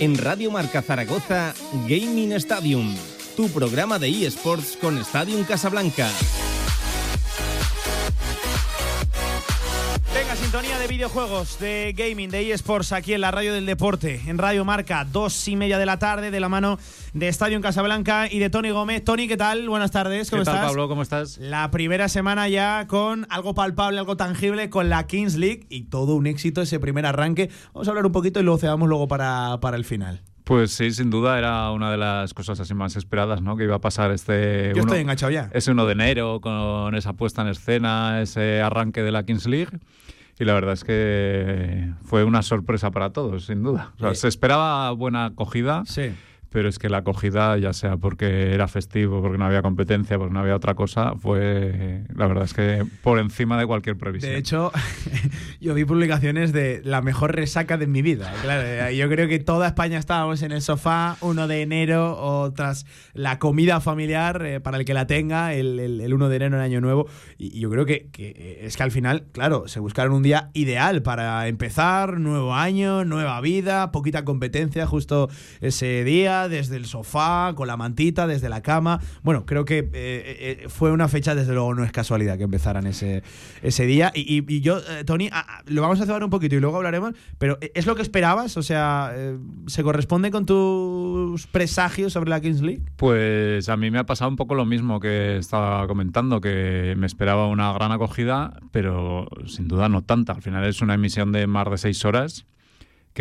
En Radio Marca Zaragoza, Gaming Stadium, tu programa de eSports con Stadium Casablanca. Sintonía de videojuegos, de gaming, de eSports aquí en la radio del deporte, en Radio Marca, dos y media de la tarde, de la mano de Estadio en Casablanca y de Tony Gómez. Tony, ¿qué tal? Buenas tardes, ¿cómo ¿Qué tal, estás? Pablo? ¿Cómo estás? La primera semana ya con algo palpable, algo tangible con la Kings League y todo un éxito ese primer arranque. Vamos a hablar un poquito y lo cebamos luego para, para el final. Pues sí, sin duda era una de las cosas así más esperadas, ¿no? Que iba a pasar este. Yo uno- estoy enganchado ya. Ese 1 de enero, con esa puesta en escena, ese arranque de la Kings League. Y la verdad es que fue una sorpresa para todos, sin duda. O sea, Eh. se esperaba buena acogida, Sí. Pero es que la acogida, ya sea porque era festivo, porque no había competencia, porque no había otra cosa, fue, la verdad es que por encima de cualquier previsión. De hecho, yo vi publicaciones de la mejor resaca de mi vida. Claro, eh, yo creo que toda España estábamos en el sofá 1 de enero o tras la comida familiar eh, para el que la tenga el, el- el 1 de enero en Año Nuevo. Y, yo creo que, que, eh, es que al final, claro, se buscaron un día ideal para empezar, nuevo año, nueva vida, poquita competencia justo ese día, desde el sofá, con la mantita, desde la cama. Bueno, creo que eh, eh, fue una fecha, desde luego no es casualidad que empezaran ese, ese día. Y, yo, eh, Tony, lo vamos a cebar un poquito y luego hablaremos, pero eh, ¿es lo que esperabas? O sea, eh, ¿se corresponde con tus presagios sobre la Kings League? Pues a mí me ha pasado un poco lo mismo que estaba comentando, que me esperaba una gran acogida, pero sin duda no tanta. Al final es una emisión de más de seis horas,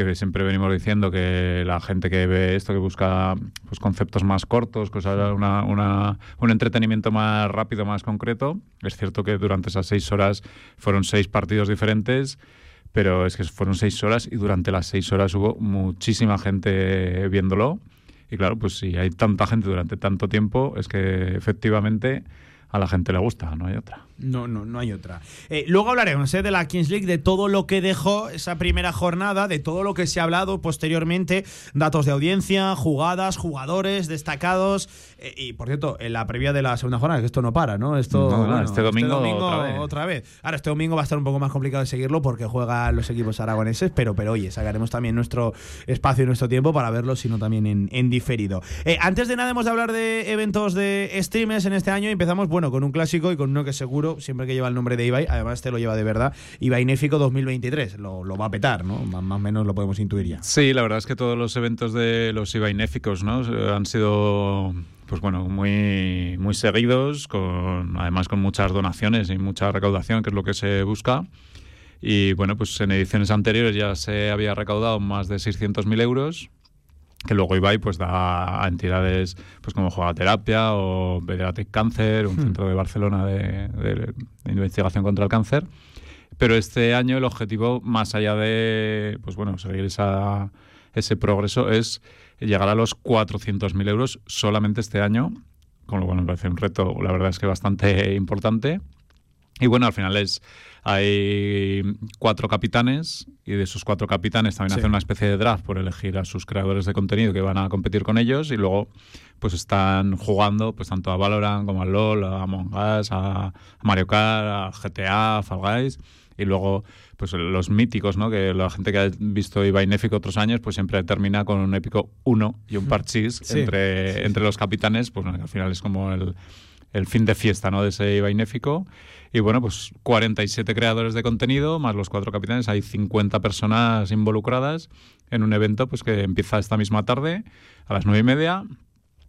que siempre venimos diciendo que la gente que ve esto, que busca pues, conceptos más cortos, cosas, una, una- un entretenimiento más rápido, más concreto. Es cierto que durante esas seis horas fueron seis partidos diferentes, pero es que fueron seis horas y durante las seis horas hubo muchísima gente viéndolo. Y claro, pues si hay tanta gente durante tanto tiempo, es que efectivamente a la gente le gusta, no hay otra. No, no, no hay otra. Eh, luego hablaremos eh, de la Kings League, de todo lo que dejó esa primera jornada, de todo lo que se ha hablado posteriormente, datos de audiencia, jugadas, jugadores destacados. eh, y por cierto, en la previa de la segunda jornada, que esto no para, ¿no? Esto, No, no, este domingo otra otra, vez. vez. Ahora, este domingo va a estar un poco más complicado de seguirlo porque juegan los equipos aragoneses, pero, pero oye, sacaremos también nuestro espacio y nuestro tiempo para verlo, sino también en, en diferido. Antes de nada, hemos de hablar de eventos de streamers en este año y empezamos, bueno, con un clásico y con uno que seguro, siempre que lleva el nombre de Ibai, además este lo lleva de verdad, Ibai Néfico 2023. Lo, lo va a petar, ¿no? Más, más o menos lo podemos intuir ya. Sí, la verdad es que todos los eventos de los IVA inéficos ¿no? han sido pues bueno, muy, muy seguidos, con, además con muchas donaciones y mucha recaudación, que es lo que se busca. Y bueno, pues en ediciones anteriores ya se había recaudado más de 600.000 euros, que luego Ibai pues da a entidades pues como Terapia o Pediatric Cancer, un centro de Barcelona de, de- de investigación contra el cáncer. Pero este año el objetivo, más allá de pues bueno, seguir esa, ese progreso, es llegar a los 400.000 euros solamente este año, con lo cual me parece un reto, la verdad es que bastante importante. Y bueno, al final es hay cuatro capitanes y de esos cuatro capitanes también Sí. hacen una especie de draft por elegir a sus creadores de contenido que van a competir con ellos y luego pues están jugando pues tanto a Valorant como al LoL, a Among Us, a Mario Kart, a GTA, a Fall Guys y luego pues los míticos, ¿no? Que la gente que ha visto Ibai Néfico otros años pues siempre termina con un épico 1 y un parchís Sí, entre, sí, entre los capitanes, pues bueno, al final es como el el fin de fiesta ¿no? de ese IVA inéfico. Y bueno, pues 47 creadores de contenido, más los cuatro capitanes, hay 50 personas involucradas en un evento pues que empieza esta misma tarde a las nueve y media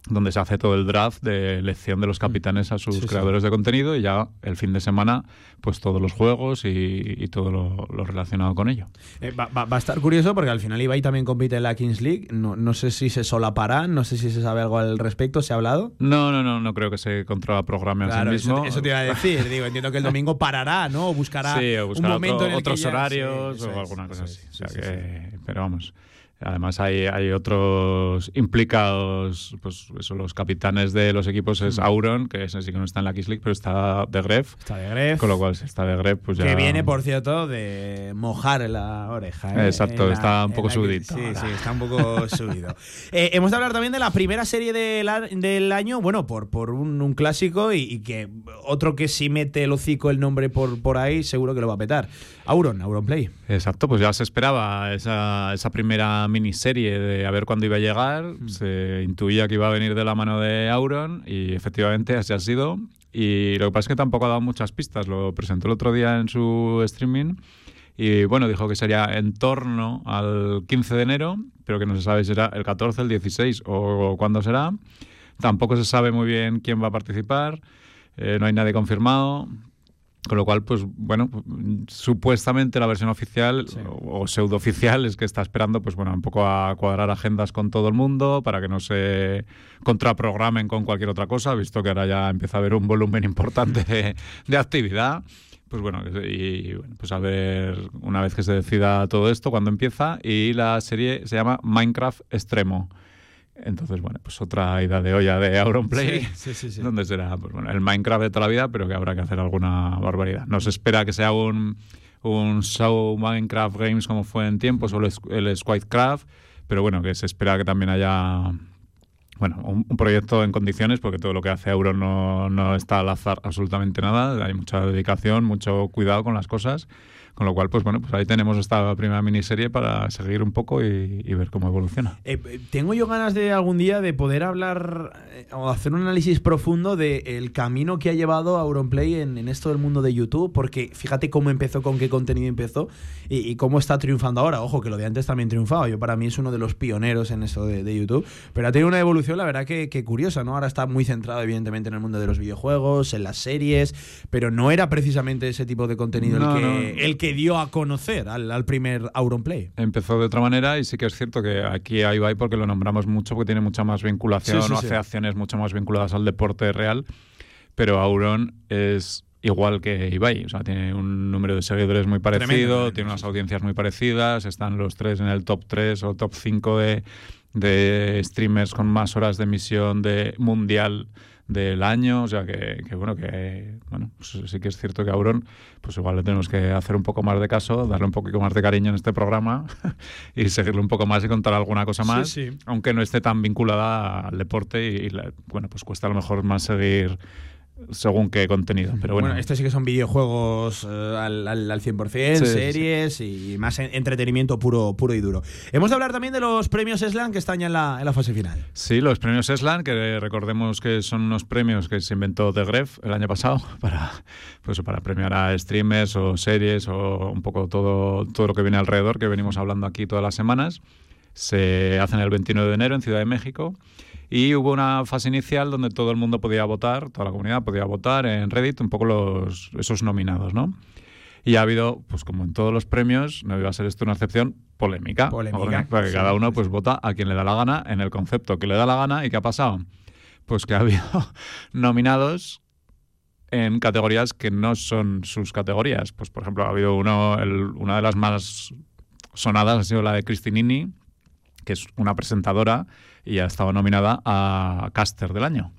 donde se hace todo el draft de elección de los capitanes a sus Sí, sí. creadores de contenido y ya el fin de semana pues todos los juegos y, y todo lo, lo relacionado con ello. Eh, va, va- va a estar curioso porque al final Ibai también compite en la Kings League. No, no sé si se solaparán, no sé si se sabe algo al respecto, ¿se ha hablado? No, no, no, no creo que se controla programa en Claro, sí eso, mismo. eso te iba a decir. Digo, entiendo que el domingo parará, ¿no? O buscará, un momento otro- en el que otros ya- horarios o alguna cosa así. O sea que- Pero vamos. Además hay, hay otros implicados, pues eso, los capitanes de los equipos Mm. es Auron, que ese sí que no está en la Kings League, pero está de Gref. Está de Gref. Con lo cual, si está de Gref, pues ya... Que viene, por cierto, de mojar la oreja. ¿eh? Exacto, la- está un poco la subidito Sí, sí, está un poco subido. Eh, hemos de hablar también de la primera serie del, a- del año, bueno, por, por un, un clásico y, y que otro que si mete el hocico el nombre por, por ahí, seguro que lo va a petar. Auron, Auron Play. Exacto, pues ya se esperaba esa, esa primera miniserie de a ver cuándo iba a llegar. Se intuía que iba a venir de la mano de Auron y efectivamente así ha sido. Y lo que pasa es que tampoco ha dado muchas pistas. Lo presentó el otro día en su streaming. Y bueno, dijo que sería en torno al 15 de enero, pero que no se sabe si será el 14, el 16 o cuándo será. Tampoco se sabe muy bien quién va a participar. Eh, no hay nadie confirmado. Con lo cual, pues bueno, supuestamente la versión oficial o, pseudo oficial es que está esperando, pues bueno, un poco a cuadrar agendas con todo el mundo para que no se contraprogramen con cualquier otra cosa, visto que ahora ya empieza a haber un volumen importante de, actividad. Pues bueno, y, bueno, pues a ver una vez que se decida todo esto, cuando empieza. Y la serie se llama Minecraft Extremo. Entonces, bueno, pues otra ida de olla de Auronplay, sí, sí, sí, donde será pues, bueno, el Minecraft de toda la vida, pero que habrá que hacer alguna barbaridad. No se espera que sea un, un show Minecraft Games como fue en tiempo, solo el Squidcraft, pero bueno, que se espera que también haya bueno, un, proyecto en condiciones, porque todo lo que hace Auron no, no está al azar absolutamente nada, hay mucha dedicación, mucho cuidado con las cosas con lo cual, pues bueno, pues ahí tenemos esta primera miniserie para seguir un poco y, ver cómo evoluciona. Eh, tengo yo ganas de algún día de poder hablar eh, o hacer un análisis profundo del camino que ha llevado a Auronplay en, en, esto del mundo de YouTube, porque fíjate cómo empezó, con qué contenido empezó y, cómo está triunfando ahora. Ojo, que lo de antes también triunfaba. Yo para mí es uno de los pioneros en esto de, YouTube, pero ha tenido una evolución, la verdad, que, curiosa, ¿no? Ahora está muy centrado, evidentemente, en el mundo de los videojuegos, en las series, pero no era precisamente ese tipo de contenido el, que, el que dio a conocer al, primer Auronplay. Empezó de otra manera y sí que es cierto que aquí hay Ibai porque lo nombramos mucho, porque tiene mucha más vinculación, o hace acciones mucho más vinculadas al deporte real, pero Auron es igual que Ibai, o sea, tiene un número de seguidores muy parecido, tiene unas audiencias muy parecidas, están los tres en el top 3 o top 5 de, de streamers con más horas de emisión de mundial del año, o sea que, bueno, que bueno, pues sí que es cierto que a Auron, pues igual le tenemos que hacer un poco más de caso, darle un poquito más de cariño en este programa y seguirle un poco más y contar alguna cosa más, aunque no esté tan vinculada al deporte y, bueno, pues cuesta a lo mejor más seguir según qué contenido. Pero bueno, bueno sí que son videojuegos eh, al, al, 100%, series y más entretenimiento puro, puro y duro. Hemos de hablar también de los premios Eslan que están ya en la, en la fase final. Sí, los premios Eslan, que recordemos que son unos premios que se inventó The Gref el año pasado para, pues, para premiar a streamers o series o un poco todo, todo lo que viene alrededor, que venimos hablando aquí todas las semanas. Se hacen el 29 de enero en Ciudad de México. Y hubo una fase inicial donde todo el mundo podía votar, toda la comunidad podía votar en Reddit un poco los, esos nominados, ¿no? Y ha habido, pues como en todos los premios, no iba a ser esto una excepción, polémica. Polémica. Porque cada uno pues vota a quien le da la gana en el concepto que le da la gana. ¿Y qué ha pasado? Pues que ha habido nominados en categorías que no son sus categorías. Pues por ejemplo, ha habido uno, una de las más sonadas ha sido la de Cristinini, que es una presentadora y ha estado nominada a Caster del año.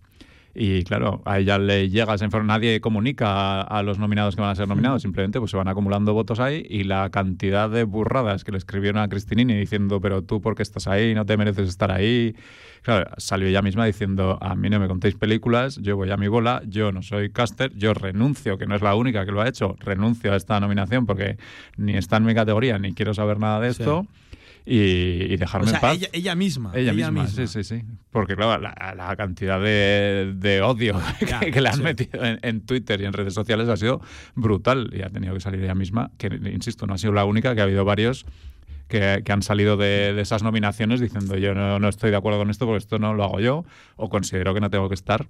Y claro, a ella le llega esa información, nadie comunica a, los nominados que van a ser nominados, simplemente pues se van acumulando votos ahí y la cantidad de burradas que le escribieron a Cristinini diciendo, pero tú por qué estás ahí, no te mereces estar ahí. Claro, salió ella misma diciendo, a mí no me contéis películas, yo voy a mi bola, yo no soy caster, yo renuncio, que no es la única que lo ha hecho, renuncio a esta nominación porque ni está en mi categoría, ni quiero saber nada de esto y, dejarme en paz. Ella, misma. Ella, misma, sí, sí, sí. Porque, claro, la, cantidad de, odio que, le han metido en, Twitter y en redes sociales ha sido brutal y ha tenido que salir ella misma, que, insisto, no ha sido la única, que ha habido varios que, han salido de, esas nominaciones diciendo yo no, no estoy de acuerdo con esto porque esto no lo hago yo o considero que no tengo que estar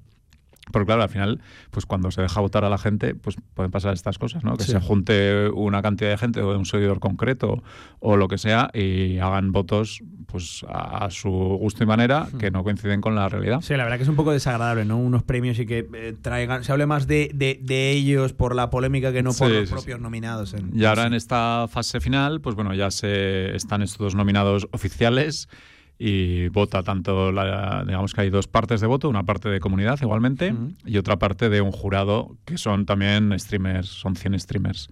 porque claro, al final, pues cuando se deja votar a la gente, pues pueden pasar estas cosas, ¿no? Que se junte una cantidad de gente o de un seguidor concreto o lo que sea y hagan votos pues a, su gusto y manera que no coinciden con la realidad. Sí, la verdad que es un poco desagradable, ¿no? Unos premios y que eh, traigan, se hable más de, de, ellos por la polémica que no por los propios nominados. y ahora en esta fase final, pues bueno, ya se están estos dos nominados oficiales y vota tanto, la, digamos que hay dos partes de voto, una parte de comunidad igualmente y otra parte de un jurado que son también streamers, son 100 streamers.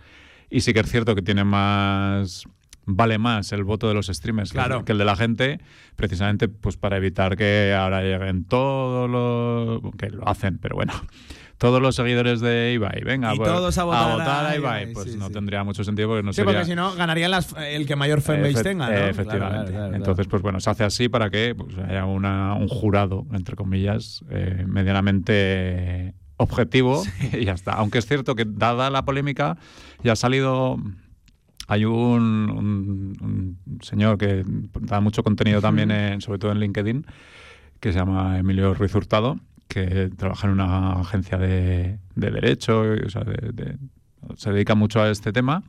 Y sí que es cierto que tiene más vale más el voto de los streamers claro. que el de la gente, precisamente pues para evitar que ahora lleguen todos los que lo hacen, pero bueno, todos los seguidores de Ibai, venga, Y pues, todos a votar a a Ibai, Ibai, pues sí, no sí. tendría mucho sentido porque no Sí, sería... porque si no, ganarían las, el que mayor fanbase Efe- tenga, ¿no? Efectivamente. Claro, claro, claro, Entonces, pues bueno, se hace así para que pues, haya una- un jurado, entre comillas, eh, medianamente objetivo y ya está. Aunque es cierto que dada la polémica, ya ha salido... Hay un, un- un señor que da mucho contenido también, en- sobre todo en LinkedIn, que se llama Emilio Ruiz Hurtado, que trabaja en una agencia de, de derecho, o sea, de- se dedica mucho a este tema.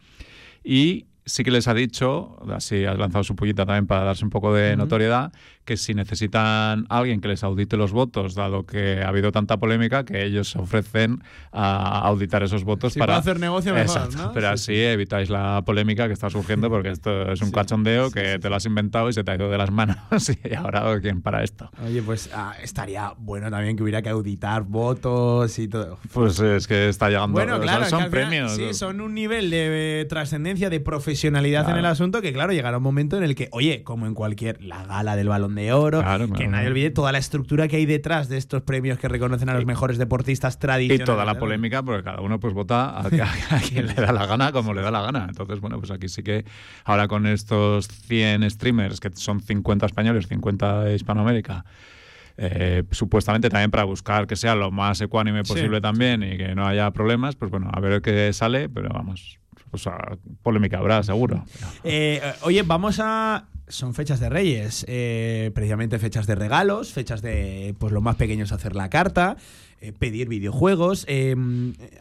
Y sí que les ha dicho, así ha lanzado su pollita también para darse un poco de notoriedad, que si necesitan a alguien que les audite los votos, dado que ha habido tanta polémica, que ellos se ofrecen a auditar esos votos Si para hacer negocio, mejor, Exacto, ¿no? Pero Sí, así evitáis la polémica que está surgiendo, porque esto es un Sí, cachondeo que te lo has inventado y se te ha ido de las manos. y ahora, ¿quién para esto? Oye, pues ah, estaría bueno también que hubiera que auditar votos y todo. Pues es que está llegando. Bueno, o sea, claro, que son final, premios. sí, son un nivel de eh, trascendencia, de profesionalidad Claro. en el asunto que, claro, llegará un momento en el que, oye, como en cualquier, la gala del balón de oro, Claro, que claro. nadie olvide toda la estructura que hay detrás de estos premios que reconocen a los Y- mejores deportistas Y tradicionales. toda la polémica, porque cada uno pues vota a, a- a quien le da la gana, como le da la gana. Entonces, bueno, pues aquí sí que ahora con estos 100 streamers, que son 50 españoles, 50 de Hispanoamérica, eh, supuestamente también para buscar que sea lo más ecuánime Sí, posible también y que no haya problemas, pues bueno, a ver qué sale, pero vamos, pues ah, polémica habrá, seguro. Eh, eh, oye, vamos a. Son fechas de Reyes, eh, precisamente fechas de regalos, fechas de pues los más pequeños hacer la carta, eh, pedir videojuegos. eh,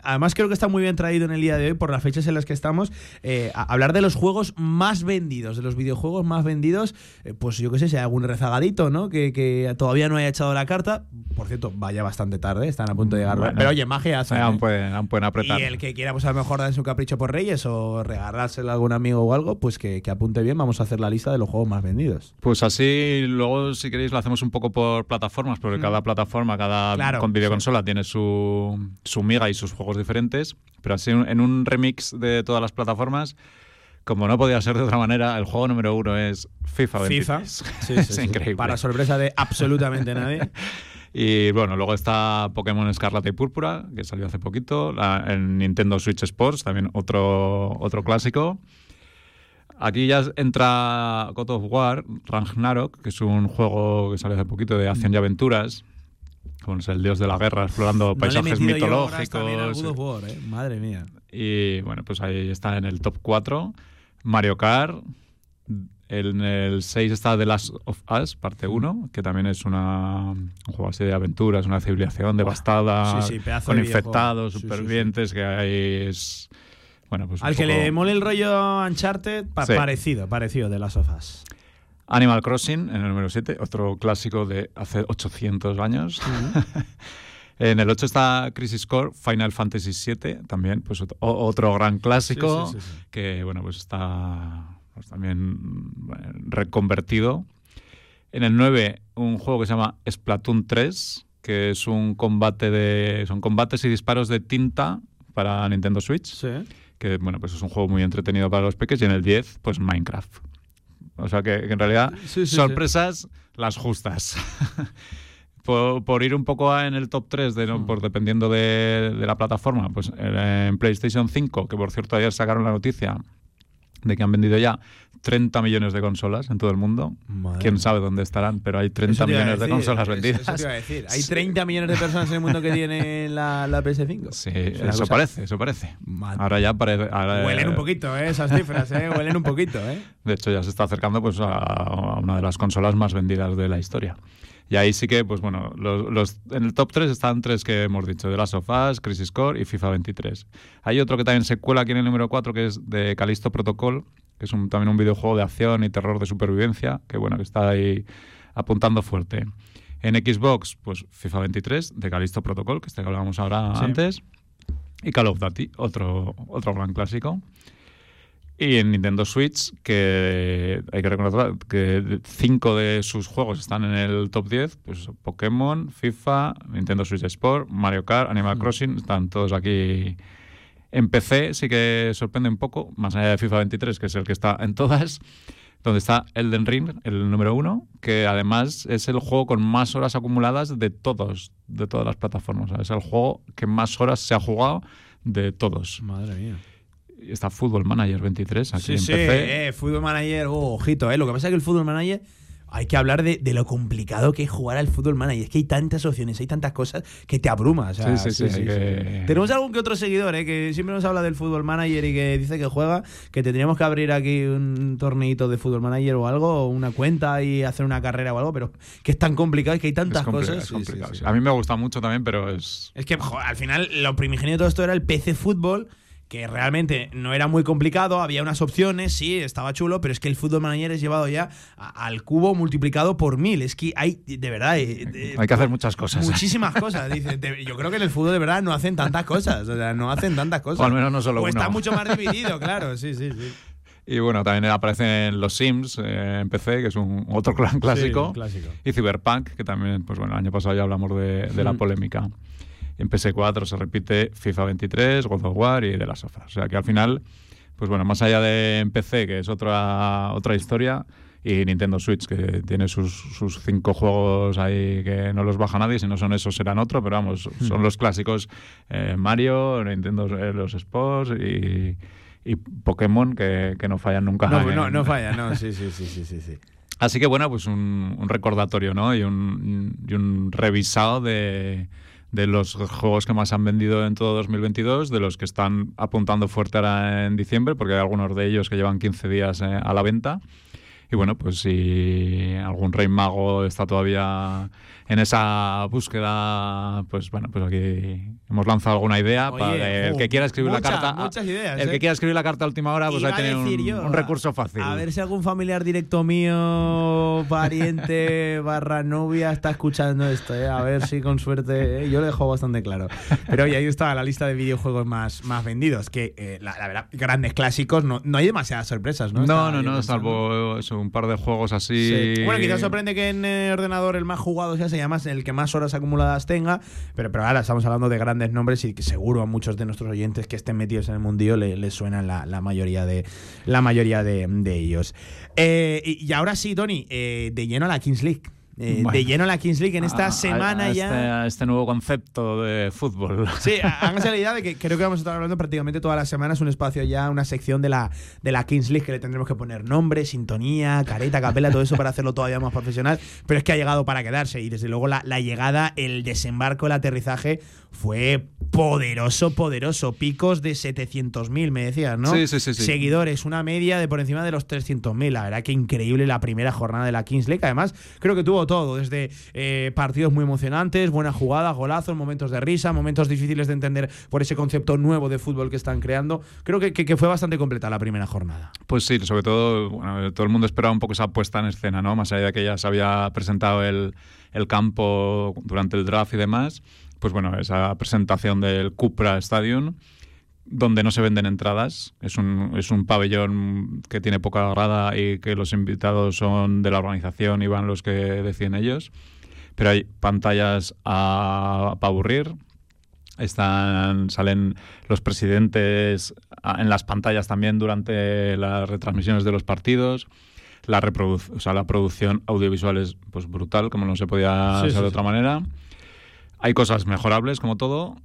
además, creo que está muy bien traído en el día de hoy, por las fechas en las que estamos, eh, a- hablar de los juegos más vendidos, de los videojuegos más vendidos. eh, pues yo qué sé, si hay algún rezagadito, ¿no? Que, que todavía no haya echado la carta. Por cierto, vaya bastante tarde, están a punto de llegar. Bueno. pero oye, magia hacen, aún, ¿eh? pueden, aún pueden apretar. Y el que quiera, pues a lo mejor darse un capricho por Reyes o regalárselo a algún amigo o algo, pues que, que apunte bien. Vamos a hacer la lista de los juegos más vendidos. Pues así, luego si queréis lo hacemos un poco por plataformas, porque Mm. cada plataforma, cada Claro, con videoconsola tiene su, su miga y sus juegos diferentes, pero así en un remix de todas las plataformas, como no podía ser de otra manera, el juego número uno es FIFA 23. es increíble. Para sorpresa de absolutamente nadie. Y bueno, luego está Pokémon Escarlata y Púrpura, que salió hace poquito, la- en Nintendo Switch Sports, también otro, otro clásico. Aquí ya entra God of War, Ragnarok, que es un juego que salió hace poquito de acción y aventuras, con el dios de la guerra, explorando No le he paisajes yo mitológicos. of War, ¿eh? Madre mía. Y bueno, pues ahí está en el top 4. Mario Kart. En el 6 está The Last of Us, parte 1, que también es una, un juego así de aventuras, una civilización devastada, sí, sí, con de infectados, sí, supervivientes, que hay es... Bueno, pues Al que poco- le mole el rollo Uncharted, pa- parecido, parecido de las sofás. Animal Crossing, en el número 7, otro clásico de hace 800 años. en el 8 está Crisis Core, Final Fantasy 7, también, pues otro, gran clásico. Sí, sí, sí, sí. que bueno, pues está pues, también bueno, reconvertido. En el 9, un juego que se llama Splatoon 3, que es un combate de. son combates y disparos de tinta para Nintendo Switch. Que bueno, pues es un juego muy entretenido para los peques. Y en el 10, pues Minecraft. O sea que, que en realidad, Sí, sí, sí. sorpresas las justas. por, por ir un poco a- en el top 3, de. ¿no? por dependiendo de, de la plataforma, pues en PlayStation 5, que por cierto ayer sacaron la noticia de que han vendido ya 30 millones de consolas en todo el mundo. Madre Quién sabe dónde estarán, pero hay 30 Eso te iba a millones de consolas vendidas. Eso te iba a decir. Hay Sí. 30 millones de personas en el mundo que tienen la, la PS5. Sí, eso cosa- parece, eso parece. Madre. Ahora ya parece. ahora- Huelen un poquito, ¿eh? Esas cifras, ¿eh? Huelen un poquito, ¿eh? De hecho, ya se está acercando pues, a a una de las consolas más vendidas de la historia. Y ahí sí que, pues bueno, los, los- en el top 3 están tres que hemos dicho, The Last of Us, Crisis Core y FIFA 23. Hay otro que también se cuela aquí en el número 4, que es de Callisto Protocol, que es un- también un videojuego de acción y terror de supervivencia, que bueno, que está ahí apuntando fuerte. En Xbox, pues FIFA 23, de Callisto Protocol, que este que hablábamos ahora Sí. antes. Y Call of Duty, otro, otro gran clásico. Y en Nintendo Switch, que hay que reconocer que cinco de sus juegos están en el top 10, pues Pokémon, FIFA, Nintendo Switch Sport, Mario Kart, Animal Mm. Crossing, están todos aquí. En PC sí que sorprende un poco, más allá de FIFA 23, que es el que está en todas, donde está Elden Ring, el número uno, que además es el juego con más horas acumuladas de todos, de todas las plataformas. Es el juego que más horas se ha jugado de todos. Madre mía. Está Football Manager 23 aquí Sí, en sí, PC. eh, Fútbol Manager, oh, ojito, eh. Lo que pasa es que el Fútbol Manager hay que hablar de, de lo complicado que es jugar al Fútbol Manager. Es que hay tantas opciones, hay tantas cosas que te abruma. o sea, Sí, sí, sí, que- Tenemos algún que otro seguidor, eh, que siempre nos habla del Fútbol Manager y que dice que juega, que tendríamos que abrir aquí un torneito de Fútbol Manager o algo, o una cuenta y hacer una carrera o algo, pero que es tan complicado y que hay tantas cosas. A mí me gusta mucho también, pero es... Es que al final lo primigenio de todo esto era el PC fútbol, que realmente no era muy complicado, había unas opciones, sí, estaba chulo, pero es que el fútbol manager es llevado ya a- al cubo multiplicado por mil. Es que hay, de verdad, eh, eh, Hay que hacer muchas cosas. muchísimas cosas. Dice, de- yo creo que en el fútbol de verdad no hacen tantas cosas, o sea, no hacen tantas cosas. O al menos no solo O está mucho más dividido, claro, sí, sí, sí. Y bueno, también aparecen los Sims eh, en PC, que es un otro clan clásico. Sí, clásico. Y Cyberpunk, que también, pues bueno, el año pasado ya hablamos de, de la Mm. polémica. En PS4 se repite FIFA 23, God of War y de las Us. O sea que al final, pues bueno, más allá de en PC, que es otra, otra historia, y Nintendo Switch, que tiene sus, sus cinco juegos ahí que no los baja nadie, si no son esos serán otro, pero vamos, Mm. son los clásicos eh, Mario, Nintendo eh, los Sports y, y Pokémon que, que no fallan nunca. No, en- no, no falla, no, sí, sí, sí, sí, sí. sí. Así que bueno, pues un, un recordatorio, ¿no? Y un, y un revisado de, de los juegos que más han vendido en todo 2022, de los que están apuntando fuerte ahora en diciembre, porque hay algunos de ellos que llevan 15 días eh, a la venta. Y bueno, pues si algún rey mago está todavía en esa búsqueda, pues bueno, pues aquí hemos lanzado alguna idea Oye, para el que quiera escribir muchas, la carta. muchas ideas, el ¿eh? que quiera escribir la carta a última hora, pues va a tener un, yo, un recurso fácil. A ver si algún familiar directo mío, pariente, barra novia, está escuchando esto, ¿eh? A ver si con suerte. ¿eh? Yo lo dejo bastante claro. Pero oye, ahí está la lista de videojuegos más, más vendidos. Que eh, la, la verdad, grandes clásicos, no, no hay demasiadas sorpresas, ¿no? No, Estaba no, no, pensando. salvo eso, un par de juegos así. Sí. Bueno, quizás sorprende que en ordenador el más jugado sea, se llama el que más horas acumuladas tenga, pero, pero ahora estamos hablando de grandes nombres y que seguro a muchos de nuestros oyentes que estén metidos en el mundillo le- les suenan la, mayoría de la mayoría de, ellos. Eh, y, y ahora sí, Tony, eh, de lleno a la Kings League. Eh, Bueno. De lleno la Kings League en esta A- a- semana a ya. Este, este nuevo concepto de fútbol. Sí, háganse la idea de que creo que vamos a estar hablando prácticamente todas las semanas, un espacio ya, una sección de la, de la Kings League que le tendremos que poner nombre, sintonía, careta, capela, todo eso para hacerlo todavía más profesional. Pero es que ha llegado para quedarse y desde luego la, la llegada, el desembarco, el aterrizaje fue poderoso, poderoso. Picos de 700.000, me decías, ¿no? Sí, sí, sí, sí. Seguidores, una media de por encima de los 300.000. La verdad que increíble la primera jornada de la Kings League. Además, creo que tuvo todo, desde eh, partidos muy emocionantes, buenas jugadas, golazos, momentos de risa, momentos difíciles de entender por ese concepto nuevo de fútbol que están creando. Creo que, que- que fue bastante completa la primera jornada. Pues sí, sobre todo, bueno, todo el mundo esperaba un poco esa puesta en escena, ¿no? Más allá de que ya se había presentado el, el campo durante el draft y demás, pues bueno, esa presentación del Cupra Stadium, donde no se venden entradas, es un, es un pabellón que tiene poca grada y que los invitados son de la organización y van los que deciden ellos, pero hay pantallas para aburrir, están salen los presidentes ah, en las pantallas también durante las retransmisiones de los partidos. La o sea, la producción audiovisual es pues brutal como no se podía Sí, hacer sí, de sí. otra manera. Hay cosas mejorables como todo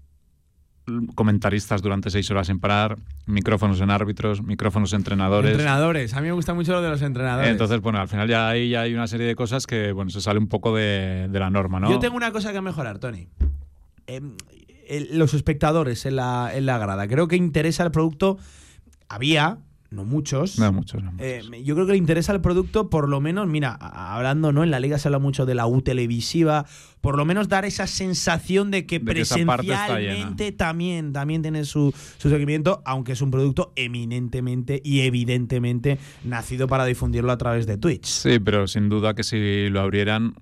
comentaristas durante seis horas sin parar micrófonos en árbitros micrófonos en entrenadores Entrenadores, a mí me gusta mucho lo de los entrenadores. entonces bueno al final ya ahí ya hay una serie de cosas que bueno se sale un poco de, de la norma no Yo tengo una cosa que mejorar, Tony. Em, los espectadores en la, en la grada. Creo que interesa el producto. Había, no muchos. no muchos, no muchos. Eh, yo creo que le interesa el producto, por lo menos, mira, hablando, ¿no? En la liga se habla mucho de la U televisiva, por lo menos dar esa sensación de que De que presencialmente también, también tiene su, su seguimiento, aunque es un producto eminentemente y evidentemente nacido para difundirlo a través de Twitch. Sí, pero sin duda que si lo abrieran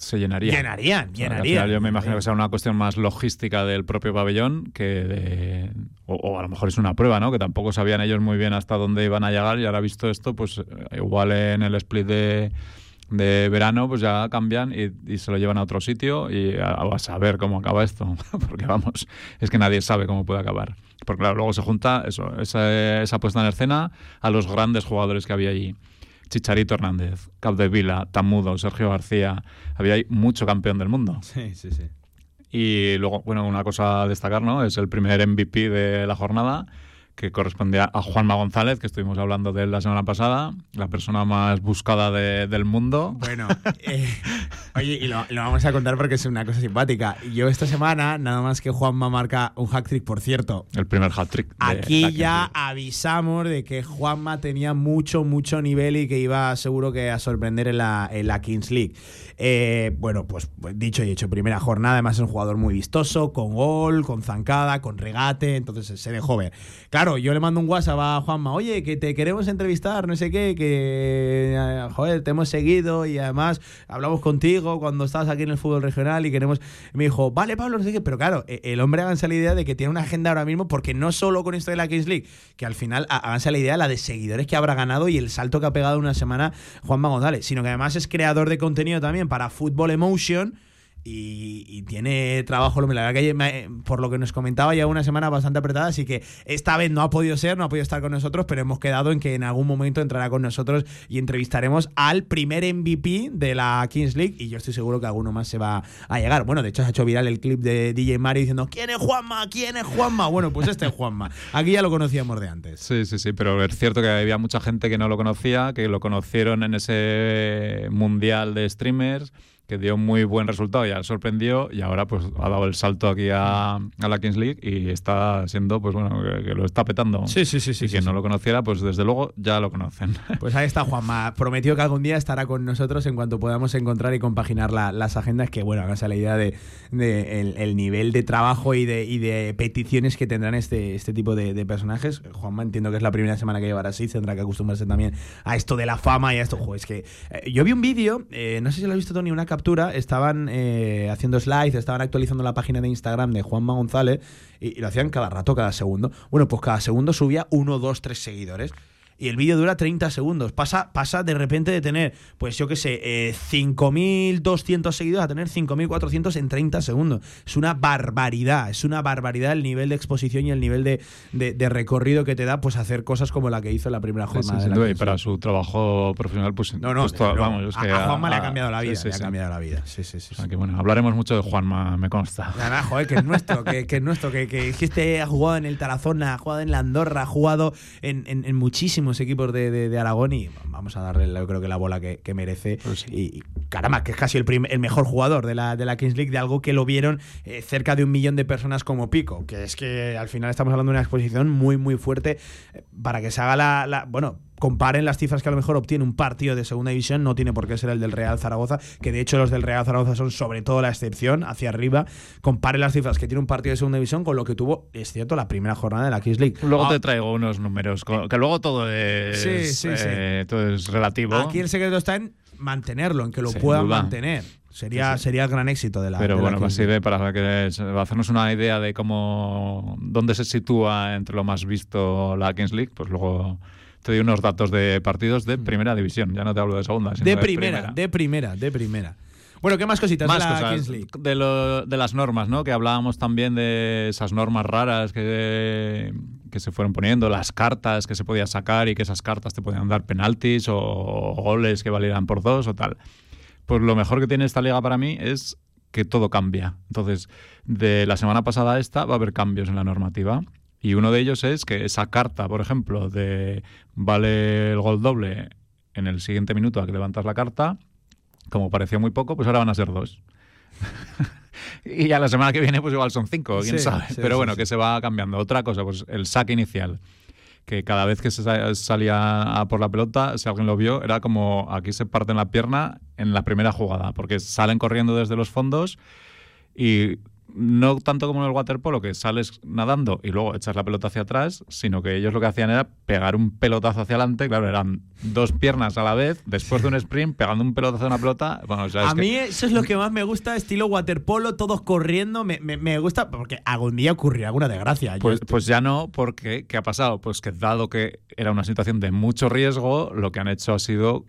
se llenaría. Llenarían, llenarían. final yo me imagino que sea una cuestión más logística del propio pabellón que de, o, o a lo mejor es una prueba, ¿no? Que tampoco sabían ellos muy bien hasta dónde iban a llegar y ahora visto esto, pues eh, igual en el split de, de verano pues ya cambian y, y se lo llevan a otro sitio y a, a saber cómo acaba esto, porque vamos, es que nadie sabe cómo puede acabar. Porque claro, luego se junta eso, esa, esa puesta en escena a los grandes jugadores que había allí Chicharito Hernández, Capdevila, Tamudo, Sergio García. Había ahí mucho campeón del mundo. Sí, sí, sí. Y luego, bueno, una cosa a destacar, ¿no? Es el primer MVP de la jornada que correspondía a Juanma González, que estuvimos hablando de él la semana pasada, la persona más buscada de- del mundo. Bueno, eh, oye, y lo, lo vamos a contar porque es una cosa simpática. Yo esta semana, nada más que Juanma marca un hack trick, por cierto. El primer hat-trick. Aquí ya avisamos de que Juanma tenía mucho, mucho nivel y que iba seguro que a sorprender en la, en la Kings League. Eh, bueno, pues pues dicho y hecho, primera jornada, además es un jugador muy vistoso, con gol, con zancada, con regate, entonces se dejó ver. Claro, yo le mando un WhatsApp a Juanma, oye, que te queremos entrevistar, no sé qué, que, eh, joder, te hemos seguido y además hablamos contigo cuando estabas aquí en el fútbol regional y queremos... me dijo, vale, Pablo, no sé qué, pero claro, e- el hombre avanza la idea de que tiene una agenda ahora mismo, porque no solo con esto de la Kings League, que al final avanza la idea de la de seguidores que habrá ganado y el salto que ha pegado una semana Juanma González, sino que además es creador de contenido también para Football Emotion. Y, tiene trabajo, la verdad que por lo que nos comentaba, ya una semana bastante apretada, así que esta vez no ha podido ser, no ha podido estar con nosotros, pero hemos quedado en que en algún momento entrará con nosotros y entrevistaremos al primer MVP de la Kings League y yo estoy seguro que alguno más se va a llegar. Bueno, de hecho se ha hecho viral el clip de DJ Mario diciendo ¿Quién es Juanma? ¿Quién es Juanma? Bueno, pues este es Juanma. Aquí ya lo conocíamos de antes. Sí, sí, sí, pero es cierto que había mucha gente que no lo conocía, que lo conocieron en ese mundial de streamers, que dio muy buen resultado, ya sorprendió y ahora pues ha dado el salto aquí a, a la Kings League y está siendo, pues bueno, que, que lo está petando. Sí, sí, sí, sí, Y sí, quien no sí. lo conociera, pues desde luego ya lo conocen. Pues ahí está Juanma. Prometió que algún día estará con nosotros en cuanto podamos encontrar y compaginar la- las agendas. Que bueno, hagas la idea de, de el, el nivel de trabajo y de, y de peticiones que tendrán este, este tipo de, de personajes. Juanma entiendo que es la primera semana que llevará así. Tendrá que acostumbrarse también a esto de la fama y a esto. Jo, es que eh, yo vi un vídeo, eh, no sé si lo has visto Tony, una Estaban eh, haciendo slides, estaban actualizando la página de Instagram de Juanma González y, y lo hacían cada rato, cada segundo. Bueno, pues cada segundo subía uno, dos, tres seguidores y el vídeo dura 30 segundos. Pasa, pasa de repente de tener, pues yo qué sé, eh, 5.200 seguidores a tener 5.400 en 30 segundos. Es una barbaridad, es una barbaridad el nivel de exposición y el nivel de, de- de recorrido que te da pues hacer cosas como la que hizo en la primera Sí, jornada. sí, de sin la para su trabajo profesional, pues, No, no, pues, desde to- luego. vamos, es a, que a Juanma le ha a- cambiado la vida, sí, sí, le ha sí. cambiado la vida. Sí, sí, sí. O sea, que bueno, hablaremos mucho de Juanma, me consta. Nada, joder, que es nuestro, que, que es nuestro, que, que, que este ha jugado en el Tarazona, ha jugado en la Andorra, ha jugado en, en- en muchísimos equipos de, de- de Aragón y vamos a darle, yo creo que la bola que, que merece. Pues sí. y, y, caramba, que es casi el, prim- el mejor jugador de la, de la Kings League, de algo que lo vieron eh, cerca de un millón de personas como pico, que es que al final estamos hablando de una exposición muy, muy fuerte eh, para que se haga la, la- bueno, comparen las cifras que a lo mejor obtiene un partido de segunda división, no tiene por qué ser el del Real Zaragoza, que de hecho los del Real Zaragoza son sobre todo la excepción, hacia arriba. Comparen las cifras que tiene un partido de segunda división con lo que tuvo, es cierto, la primera jornada de la Kings League. Luego Ah, te traigo unos números, que luego todo es, Sí, sí, sí. eh, todo es relativo. Aquí el secreto está en mantenerlo, en que lo puedan duda. mantener. Sería, Sí, sí. sería el gran éxito de la Pero de la bueno, League. de para que se- hacernos una idea de cómo dónde se sitúa entre lo más visto la Kings League, pues luego te doy unos datos de partidos de primera división. Ya no te hablo de segunda, sino De de primera, de primera, de primera. Bueno, ¿qué más cositas Más de la cosas Kings League? de, lo- de las normas, ¿no? Que hablábamos también de esas normas raras que, que se fueron poniendo, las cartas que se podía sacar y que esas cartas te podían dar penaltis o, goles que valieran por dos o tal. Pues lo mejor que tiene esta liga para mí es que todo cambia. Entonces, de la semana pasada a esta va a haber cambios en la normativa. Y uno de ellos es que esa carta, por ejemplo, de vale el gol doble en el siguiente minuto a que levantas la carta, como parecía muy poco, pues ahora van a ser dos. y ya la semana que viene, pues igual son cinco, quién Sí, sabe. sí, Pero bueno, sí. que se va cambiando. Otra cosa, pues el saque inicial. Que cada vez que se sa- salía a por la pelota, si alguien lo vio, era como aquí se parten la pierna en la primera jugada, porque salen corriendo desde los fondos y no tanto como en el waterpolo, que sales nadando y luego echas la pelota hacia atrás, sino que ellos lo que hacían era pegar un pelotazo hacia adelante. Claro, eran dos piernas a la vez, después de un sprint, pegando un pelotazo a una pelota. Bueno, o sea, es A que- mí eso es lo que más me gusta, estilo waterpolo, todos corriendo, me, me- me gusta porque algún día ocurrirá alguna desgracia. Pues, pues ya no, porque ¿qué ha pasado? Pues que dado que era una situación de mucho riesgo, lo que han hecho ha sido,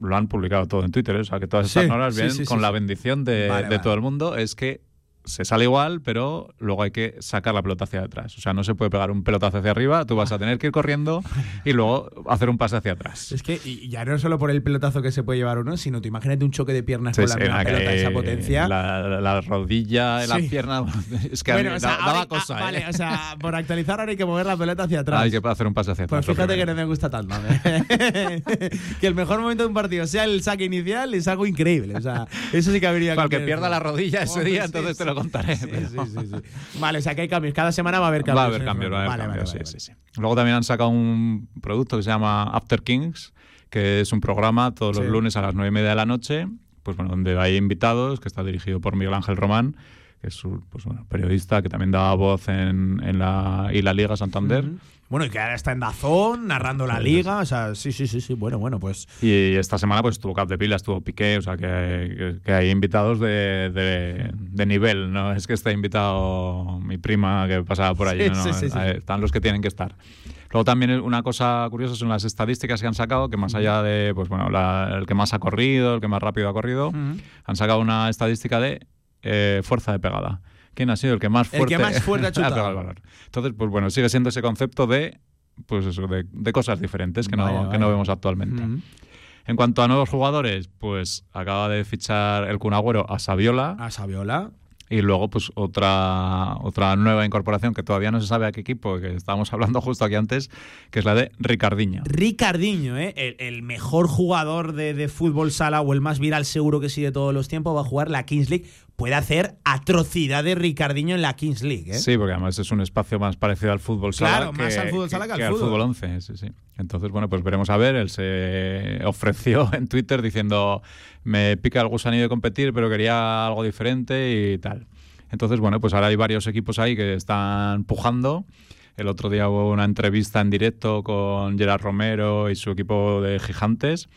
lo han publicado todo en Twitter, ¿eh? o sea que todas estas Sí, normas vienen sí, con la bendición de, Vale, de vale. todo el mundo, es que se sale igual, pero luego hay que sacar la pelota hacia atrás. O sea, no se puede pegar un pelotazo hacia arriba, tú vas a tener que ir corriendo y luego hacer un pase hacia atrás. Es que y ya no solo por el pelotazo que se puede llevar uno, sino tú imagínate un choque de piernas con la Sí, misma sí, pelota, que esa potencia. La, la rodilla, la Sí. pierna, es que a bueno, o sea, da- daba cosa. ah, ¿eh? Vale, o sea, por actualizar ahora hay que mover la pelota hacia atrás. Hay que hacer un pase hacia atrás. Pues lo fíjate que no me gusta tanto. ¿eh? que el mejor momento de un partido sea el saque inicial es algo increíble. O sea, eso sí que habría Para el que pierda la rodilla ese Oh, día, entonces te sí. Lo contaré. Sí, pero- sí, sí. Vale, o sea que hay cambios. Cada semana va a haber cambios. Va a haber ¿eh? cambios, va a haber Vale, cambios, vale, vale. Luego también han sacado un producto que se llama After Kings, que es un programa todos los lunes a las nueve y media de la noche, pues bueno, donde hay invitados, que está dirigido por Miguel Ángel Román, que es un pues, bueno, periodista que también da voz en, en la, y la Liga Santander. Bueno, y que ahora está en Dazón, narrando la liga. O sea, sí, sí, sí, sí. Bueno, bueno, pues. Y esta semana pues estuvo Cap de Pila, estuvo Piqué, o sea que, hay invitados de, de- de nivel, no es que esté invitado mi prima que pasaba por allí, Sí, no, sí, están los que tienen que estar. Luego también una cosa curiosa son las estadísticas que han sacado, que más allá de, pues bueno, la- el que más ha corrido, el que más rápido ha corrido, han sacado una estadística de eh, fuerza de pegada. ¿Quién ha sido el que más El fuerte, que más fuerte ha chutado. pegado el balón? Entonces, pues bueno, sigue siendo ese concepto de, pues eso, de, de cosas diferentes que, no, que no vemos actualmente. En cuanto a nuevos jugadores, pues acaba de fichar el Kun Agüero a Saviola A Saviola. y luego pues otra otra nueva incorporación que todavía no se sabe a qué equipo, que estábamos hablando justo aquí antes, que es la de Ricardiño. Ricardiño, ¿eh? el, el mejor jugador de, de fútbol sala o el más viral seguro que sí de todos los tiempos, va a jugar la Kings League. Puede hacer atrocidades Ricardiño en la Kings League. ¿eh? Sí, porque además es un espacio más parecido al fútbol sala Claro, más al fútbol sala que al al fútbol. fútbol 11. Sí, sí. Entonces, bueno, pues veremos a ver. Él se ofreció en Twitter diciendo, me pica el gusanillo de competir, pero quería algo diferente y tal. Entonces, bueno, pues ahora hay varios equipos ahí que están pujando. El otro día hubo una entrevista en directo con Gerard Romero y su equipo de gigantes,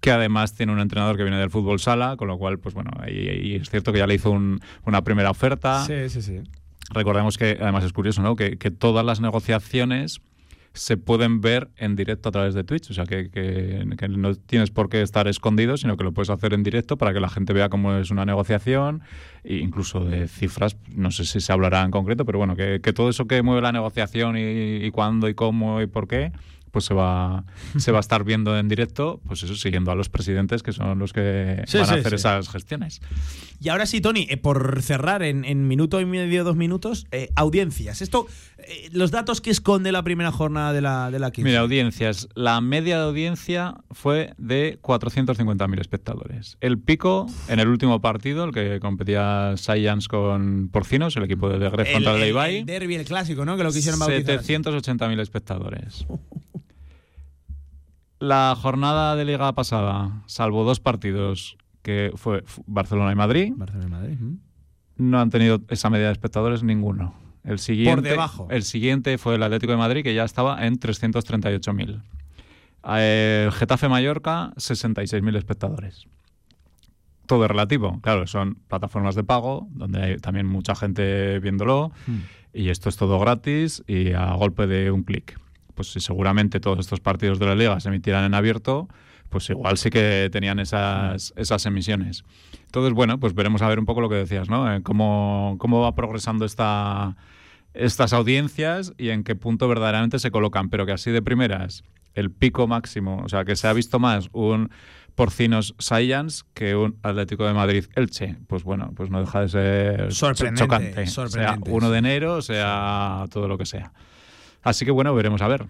que además tiene un entrenador que viene del fútbol sala, con lo cual, pues bueno, y, y es cierto que ya le hizo un- una primera oferta. sí, sí. sí. Recordemos que, además es curioso, ¿no? Que, que todas las negociaciones se pueden ver en directo a través de Twitch. O sea, que, que- que no tienes por qué estar escondido, sino que lo puedes hacer en directo para que la gente vea cómo es una negociación, e incluso de cifras. No sé si se hablará en concreto, pero bueno, que, que todo eso que mueve la negociación y, y cuándo y cómo y por qué pues se va se va a estar viendo en directo pues eso siguiendo a los presidentes que son los que Sí, van sí, a hacer sí. esas gestiones Y ahora sí, Tony, eh, por cerrar en, en minuto y medio, dos minutos, eh, audiencias. Esto, eh, los datos que esconde la primera jornada de la, de la Kings Mira, League. audiencias. La media de audiencia fue de 450.000 espectadores. El pico en el último partido, el que competía Science con Porcinos, el equipo de Gref contra el, de Ibai, el derbi, el clásico, ¿no? Que lo quisieron bautizar. así. 780.000 espectadores. La jornada de liga pasada, salvo dos partidos, que fue Barcelona y Madrid, Barcelona y Madrid. no han tenido esa media de espectadores ninguno. El siguiente, debajo. El siguiente fue el Atlético de Madrid, que ya estaba en 338.000. Eh, El Getafe Mallorca, 66.000 espectadores. Todo es relativo. Claro, son plataformas de pago, donde hay también mucha gente viéndolo, Hmm. y esto es todo gratis y a golpe de un clic. Pues si seguramente todos estos partidos de la liga se emitieran en abierto, pues igual sí que tenían esas, esas emisiones. Entonces, bueno, pues veremos a ver un poco lo que decías, ¿no? Eh, cómo, cómo va progresando esta, estas audiencias y en qué punto verdaderamente se colocan, pero que así de primeras, el pico máximo, o sea, que se ha visto más un Porcinos Science que un Atlético de Madrid Elche. Pues bueno, pues no deja de ser Sorprendente, chocante. sorprendente, sea 1 sí. de enero, sea todo lo que sea. Así que bueno, veremos a ver.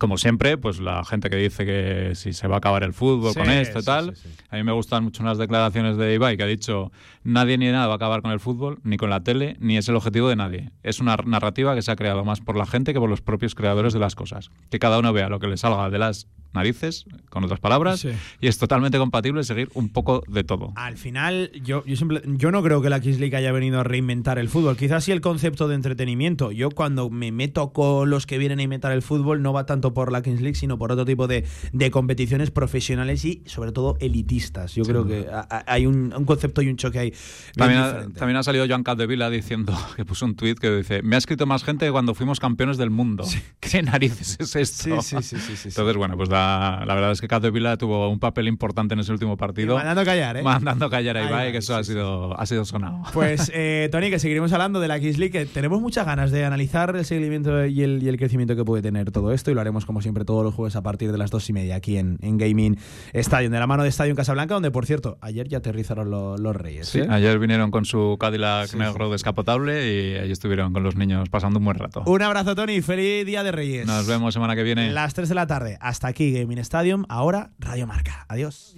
Como siempre, pues la gente que dice que si se va a acabar el fútbol Sí, con esto y sí, tal. sí. A mí me gustan mucho unas declaraciones de Ibai que ha dicho nadie ni nada va a acabar con el fútbol, ni con la tele, ni es el objetivo de nadie. Es una narrativa que se ha creado más por la gente que por los propios creadores de las cosas. Que cada uno vea lo que le salga de las narices, con otras palabras, Sí. y es totalmente compatible seguir un poco de todo. Al final, yo, yo, simple- yo no creo que la Kings League haya venido a reinventar el fútbol. Quizás sí el concepto de entretenimiento. Yo cuando me meto con los que vienen a inventar el fútbol, no va tanto por la Kings League, sino por otro tipo de, de competiciones profesionales y sobre todo elitistas. Yo creo que a- a- hay un, un concepto y un choque ahí. También ha, también ha salido Joan Capdevila diciendo que puso un tuit que dice me ha escrito más gente que cuando fuimos campeones del mundo. ¿Qué narices es esto? Sí, sí, sí, sí. Entonces, bueno, pues da, la, la verdad es que Cato Vila tuvo un papel importante en ese último partido. mandando callar, ¿eh? Mandando callar a Ahí Ibai, va, que eso sí, ha, sido, ha sido sonado. Pues, eh, Tony, que seguiremos hablando de la Kings League, que tenemos muchas ganas de analizar el seguimiento y el, y el crecimiento que puede tener todo esto, y lo haremos como siempre todos los jueves a partir de las dos y media aquí en, en Gaming Stadium, de la mano de Stadium Casablanca, donde, por cierto, ayer ya aterrizaron lo- los Reyes. Sí, ¿eh? ayer vinieron con su Cadillac Sí, negro descapotable y allí estuvieron con los niños pasando un buen rato. Un abrazo, Tony, feliz Día de Reyes. Nos vemos semana que viene. Las 3 de la tarde, hasta aquí Gaming Stadium, ahora Radio Marca. Adiós.